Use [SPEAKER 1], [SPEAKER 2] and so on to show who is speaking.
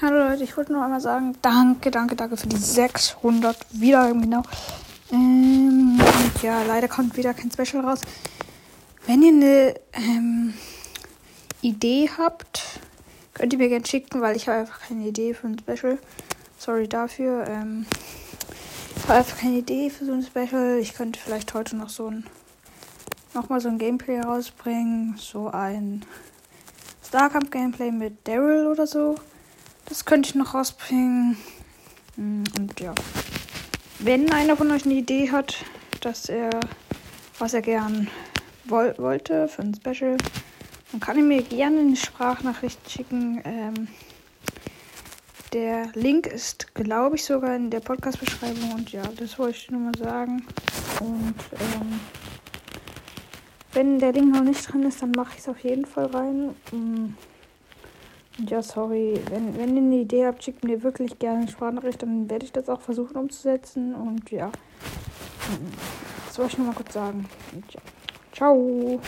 [SPEAKER 1] Hallo Leute, ich wollte nur einmal sagen, danke, danke, danke für die 600 Wiedergaben, genau. Ähm, ja, leider kommt wieder kein Special raus. Wenn ihr eine ähm, Idee habt, könnt ihr mir gerne schicken, weil ich habe einfach keine Idee für ein Special. Sorry dafür. Ähm, ich habe einfach keine Idee für so ein Special. Ich könnte vielleicht heute noch so ein nochmal so ein Gameplay rausbringen. So ein Starcamp Gameplay mit Daryl oder so. Das könnte ich noch rausbringen. Mm, und ja. Wenn einer von euch eine Idee hat, dass er, was er gern woll wollte für ein Special, dann kann er mir gerne eine Sprachnachricht schicken. Ähm, der Link ist, glaube ich, sogar in der Podcast-Beschreibung. Und ja, das wollte ich nur mal sagen. Und ähm, wenn der Link noch nicht drin ist, dann mache ich es auf jeden Fall rein. Und ja, sorry. Wenn, wenn ihr eine Idee habt, schickt mir wirklich gerne eine Sprachnachricht, dann werde ich das auch versuchen umzusetzen. Und ja, das wollte ich nur mal kurz sagen. Ciao.